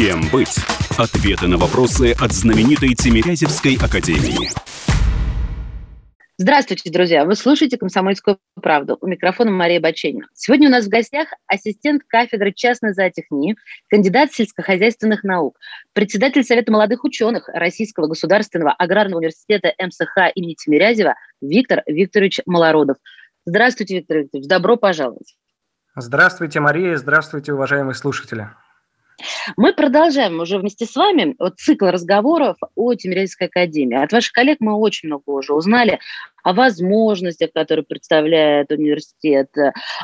Кем быть? Ответы на вопросы от знаменитой Тимирязевской академии. Здравствуйте, друзья! Вы слушаете «Комсомольскую правду». У микрофона Мария Баченина. Сегодня у нас в гостях ассистент кафедры частной зоотехнии, кандидат сельскохозяйственных наук, председатель Совета молодых ученых Российского государственного аграрного университета МСХ имени Тимирязева Виктор Викторович Малородов. Здравствуйте, Виктор Викторович, добро пожаловать. Здравствуйте, Мария, здравствуйте, уважаемые слушатели. Мы продолжаем уже вместе с вами вот цикл разговоров о Тимирязевской академии. От ваших коллег мы очень много уже узнали о возможностях, которые представляет университет.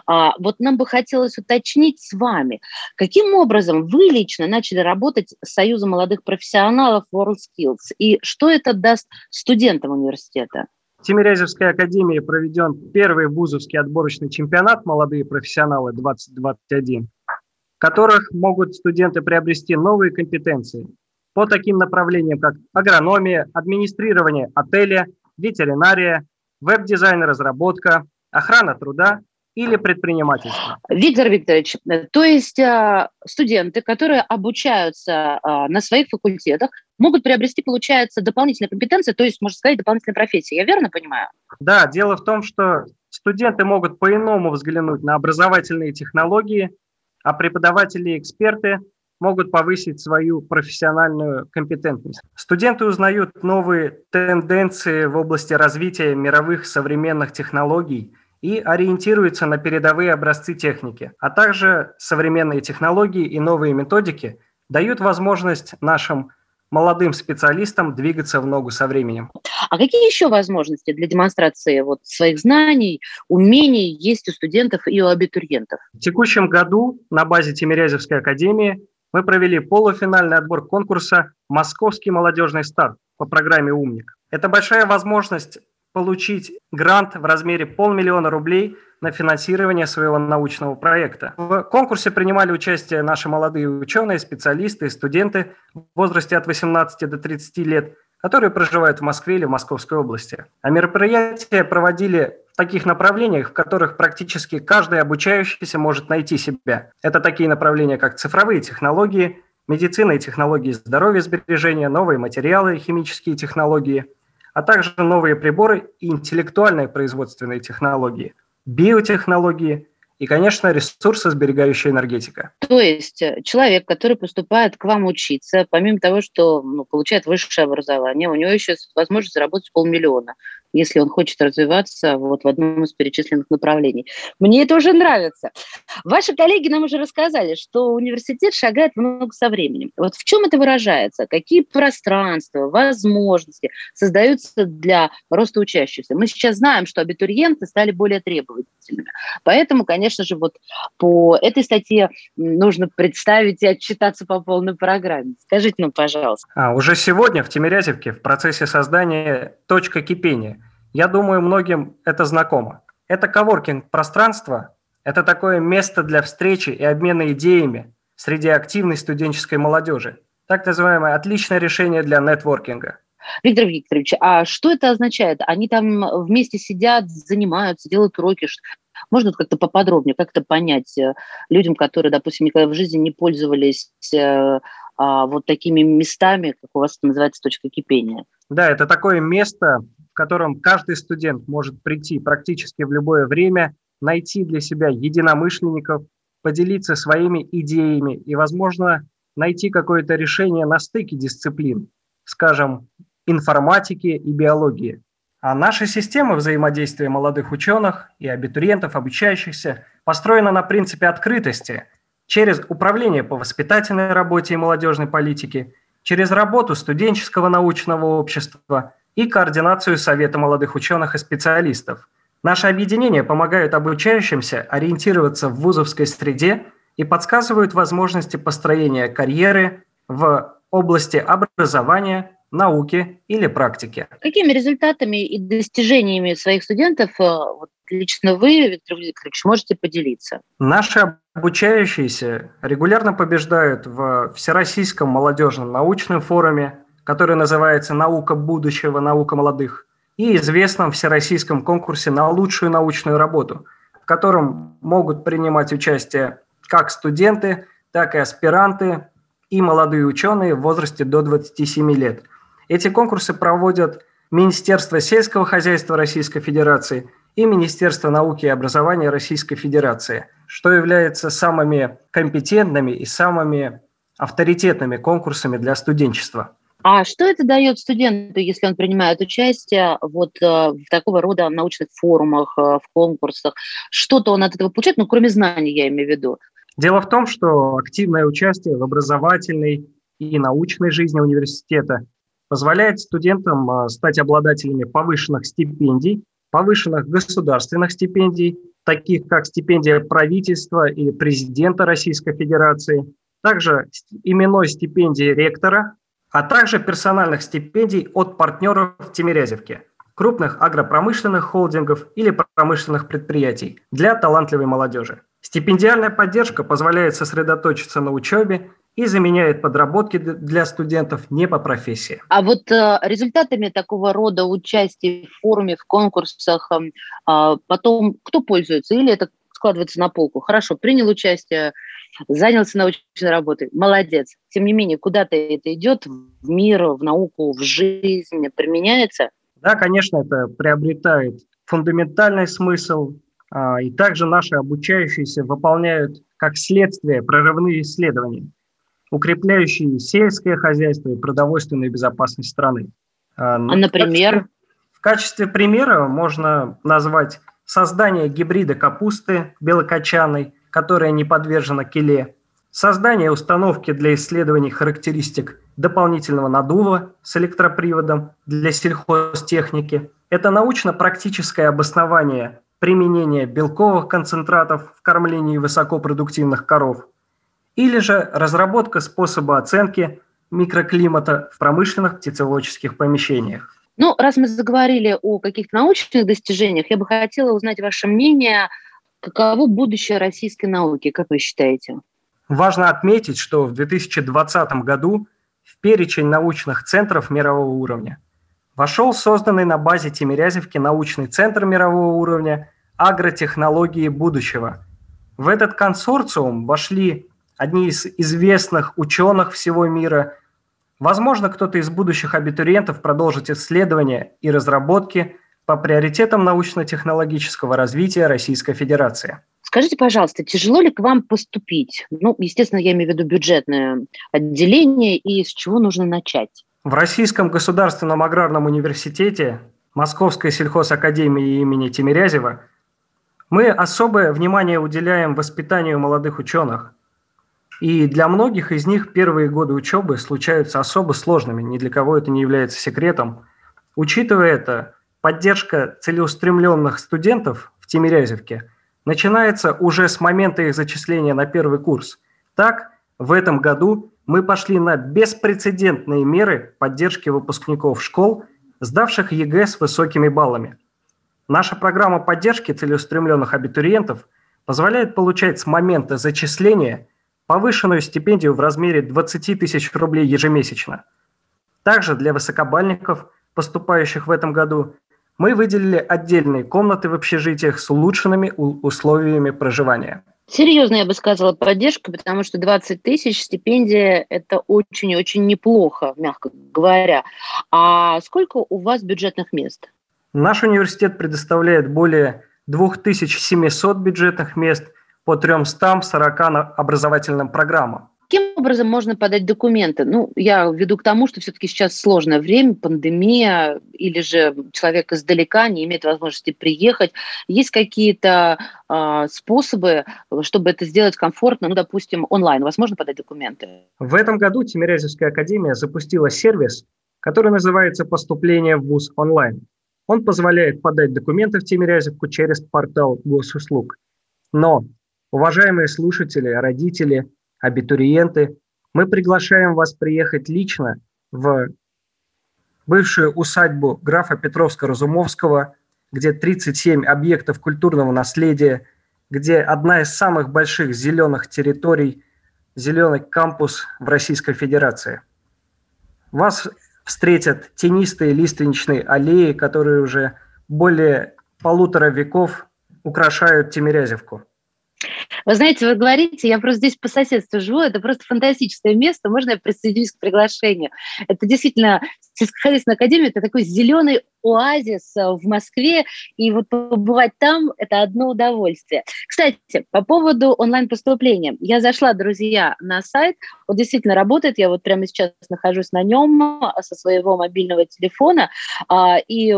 А вот нам бы хотелось уточнить с вами, каким образом вы лично начали работать с Союзом молодых профессионалов WorldSkills и что это даст студентам университета? В Тимирязевской академии проведен первый вузовский отборочный чемпионат «Молодые профессионалы 2021», в которых могут студенты приобрести новые компетенции по таким направлениям, как агрономия, администрирование отеля, ветеринария, веб-дизайн и разработка, охрана труда или предпринимательство. Виктор Викторович, то есть а, студенты, которые обучаются а, на своих факультетах, могут приобрести, получается, дополнительные компетенции, то есть, можно сказать, дополнительные профессии. Я верно понимаю? Да, дело в том, что студенты могут по-иному взглянуть на образовательные технологии, а преподаватели и эксперты могут повысить свою профессиональную компетентность. Студенты узнают новые тенденции в области развития мировых современных технологий и ориентируются на передовые образцы техники, а также современные технологии и новые методики дают возможность нашим молодым специалистам двигаться в ногу со временем. А какие еще возможности для демонстрации вот своих знаний, умений есть у студентов и у абитуриентов? В текущем году на базе Тимирязевской академии мы провели полуфинальный отбор конкурса «Московский молодежный старт» по программе «Умник». Это большая возможность получить грант в размере полмиллиона рублей на финансирование своего научного проекта. В конкурсе принимали участие наши молодые ученые, специалисты и студенты в возрасте от 18 до 30 лет, которые проживают в Москве или в Московской области. А мероприятия проводили в таких направлениях, в которых практически каждый обучающийся может найти себя. Это такие направления, как цифровые технологии, медицина и технологии здоровья сбережения, новые материалы и химические технологии, а также новые приборы и интеллектуальные производственные технологии – биотехнологии и, конечно, ресурсосберегающая энергетика. То есть э, человек, который поступает к вам учиться, помимо того, что ну, получает высшее образование, у него еще есть возможность заработать полмиллиона если он хочет развиваться вот в одном из перечисленных направлений. Мне это уже нравится. Ваши коллеги нам уже рассказали, что университет шагает много со временем. Вот в чем это выражается? Какие пространства, возможности создаются для роста учащихся? Мы сейчас знаем, что абитуриенты стали более требовательными. Поэтому, конечно же, вот по этой статье нужно представить и отчитаться по полной программе. Скажите нам, пожалуйста. А, уже сегодня в Тимирязевке в процессе создания точка кипения я думаю, многим это знакомо. Это коворкинг-пространство, это такое место для встречи и обмена идеями среди активной студенческой молодежи. Так называемое отличное решение для нетворкинга. Виктор Викторович, а что это означает? Они там вместе сидят, занимаются, делают уроки. Можно как-то поподробнее, как-то понять э, людям, которые, допустим, никогда в жизни не пользовались э, а, вот такими местами, как у вас это называется, точка кипения? Да, это такое место, котором каждый студент может прийти практически в любое время, найти для себя единомышленников, поделиться своими идеями и, возможно, найти какое-то решение на стыке дисциплин, скажем, информатики и биологии. А наша система взаимодействия молодых ученых и абитуриентов, обучающихся, построена на принципе открытости через управление по воспитательной работе и молодежной политике, через работу студенческого научного общества – и координацию Совета молодых ученых и специалистов. Наши объединения помогают обучающимся ориентироваться в вузовской среде и подсказывают возможности построения карьеры в области образования, науки или практики. Какими результатами и достижениями своих студентов э, вот, лично вы, Виктор Викторович, можете поделиться? Наши обучающиеся регулярно побеждают в Всероссийском молодежном научном форуме, который называется «Наука будущего. Наука молодых», и известном всероссийском конкурсе на лучшую научную работу, в котором могут принимать участие как студенты, так и аспиранты и молодые ученые в возрасте до 27 лет. Эти конкурсы проводят Министерство сельского хозяйства Российской Федерации и Министерство науки и образования Российской Федерации, что является самыми компетентными и самыми авторитетными конкурсами для студенчества. А что это дает студенту, если он принимает участие вот э, в такого рода научных форумах, э, в конкурсах? Что-то он от этого получает, ну, кроме знаний, я имею в виду. Дело в том, что активное участие в образовательной и научной жизни университета позволяет студентам э, стать обладателями повышенных стипендий, повышенных государственных стипендий, таких как стипендия правительства и президента Российской Федерации, также именной стипендии ректора а также персональных стипендий от партнеров в Тимирязевке, крупных агропромышленных холдингов или промышленных предприятий для талантливой молодежи. Стипендиальная поддержка позволяет сосредоточиться на учебе и заменяет подработки для студентов не по профессии. А вот э, результатами такого рода участия в форуме, в конкурсах э, потом кто пользуется? Или это складывается на полку? Хорошо, принял участие, занялся научной работой, молодец. Тем не менее, куда-то это идет в мир, в науку, в жизнь, применяется? Да, конечно, это приобретает фундаментальный смысл, а, и также наши обучающиеся выполняют как следствие прорывные исследования, укрепляющие сельское хозяйство и продовольственную безопасность страны. А, ну, например? В качестве, в качестве примера можно назвать создание гибрида капусты белокочанной, которая не подвержена келе, создание установки для исследований характеристик дополнительного надува с электроприводом для сельхозтехники. Это научно-практическое обоснование применения белковых концентратов в кормлении высокопродуктивных коров. Или же разработка способа оценки микроклимата в промышленных птицеводческих помещениях. Ну, раз мы заговорили о каких-то научных достижениях, я бы хотела узнать ваше мнение – Каково будущее российской науки, как вы считаете? Важно отметить, что в 2020 году в перечень научных центров мирового уровня вошел созданный на базе Тимирязевки научный центр мирового уровня «Агротехнологии будущего». В этот консорциум вошли одни из известных ученых всего мира. Возможно, кто-то из будущих абитуриентов продолжит исследования и разработки – по приоритетам научно-технологического развития Российской Федерации. Скажите, пожалуйста, тяжело ли к вам поступить? Ну, естественно, я имею в виду бюджетное отделение, и с чего нужно начать? В Российском государственном аграрном университете Московской сельхозакадемии имени Тимирязева мы особое внимание уделяем воспитанию молодых ученых. И для многих из них первые годы учебы случаются особо сложными, ни для кого это не является секретом. Учитывая это, поддержка целеустремленных студентов в Тимирязевке начинается уже с момента их зачисления на первый курс. Так, в этом году мы пошли на беспрецедентные меры поддержки выпускников школ, сдавших ЕГЭ с высокими баллами. Наша программа поддержки целеустремленных абитуриентов позволяет получать с момента зачисления повышенную стипендию в размере 20 тысяч рублей ежемесячно. Также для высокобальников, поступающих в этом году, мы выделили отдельные комнаты в общежитиях с улучшенными условиями проживания. Серьезно, я бы сказала, поддержка, потому что 20 тысяч стипендия – это очень-очень неплохо, мягко говоря. А сколько у вас бюджетных мест? Наш университет предоставляет более 2700 бюджетных мест по 340 образовательным программам. Каким образом можно подать документы? Ну, я веду к тому, что все-таки сейчас сложное время, пандемия, или же человек издалека не имеет возможности приехать. Есть какие-то э, способы, чтобы это сделать комфортно, ну, допустим, онлайн? Возможно подать документы? В этом году Тимирязевская академия запустила сервис, который называется «Поступление в ВУЗ онлайн». Он позволяет подать документы в Тимирязевку через портал госуслуг. Но, уважаемые слушатели, родители – абитуриенты, мы приглашаем вас приехать лично в бывшую усадьбу графа Петровска-Разумовского, где 37 объектов культурного наследия, где одна из самых больших зеленых территорий, зеленый кампус в Российской Федерации. Вас встретят тенистые лиственничные аллеи, которые уже более полутора веков украшают Тимирязевку. Вы знаете, вы говорите, я просто здесь по соседству живу, это просто фантастическое место, можно я присоединюсь к приглашению? Это действительно сельскохозяйственная академия, это такой зеленый оазис э, в Москве, и вот побывать там – это одно удовольствие. Кстати, по поводу онлайн-поступления. Я зашла, друзья, на сайт, он действительно работает, я вот прямо сейчас нахожусь на нем э, со своего мобильного телефона, а, и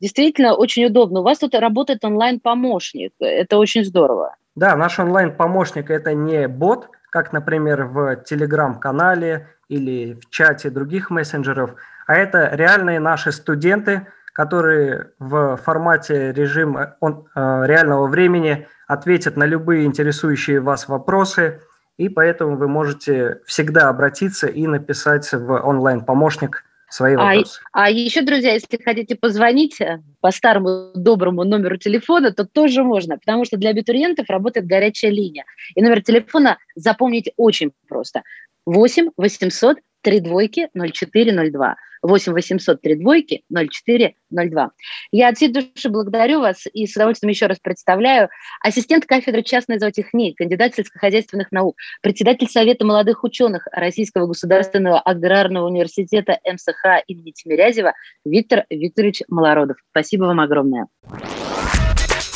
действительно очень удобно. У вас тут работает онлайн-помощник, это очень здорово. Да, наш онлайн-помощник – это не бот, как, например, в Телеграм-канале или в чате других мессенджеров, а это реальные наши студенты, которые в формате режима он, э, реального времени ответят на любые интересующие вас вопросы, и поэтому вы можете всегда обратиться и написать в онлайн-помощник свои а вопросы. А, а еще, друзья, если хотите позвонить э, по старому доброму номеру телефона, то тоже можно, потому что для абитуриентов работает горячая линия. И номер телефона запомнить очень просто. 8 800 три двойки 0402. 8 800 3 двойки 0402. Я от всей души благодарю вас и с удовольствием еще раз представляю ассистент кафедры частной зоотехнии, кандидат сельскохозяйственных наук, председатель Совета молодых ученых Российского государственного аграрного университета МСХ имени Тимирязева Виктор Викторович Малородов. Спасибо вам огромное.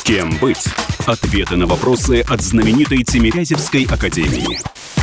Кем быть? Ответы на вопросы от знаменитой Тимирязевской академии.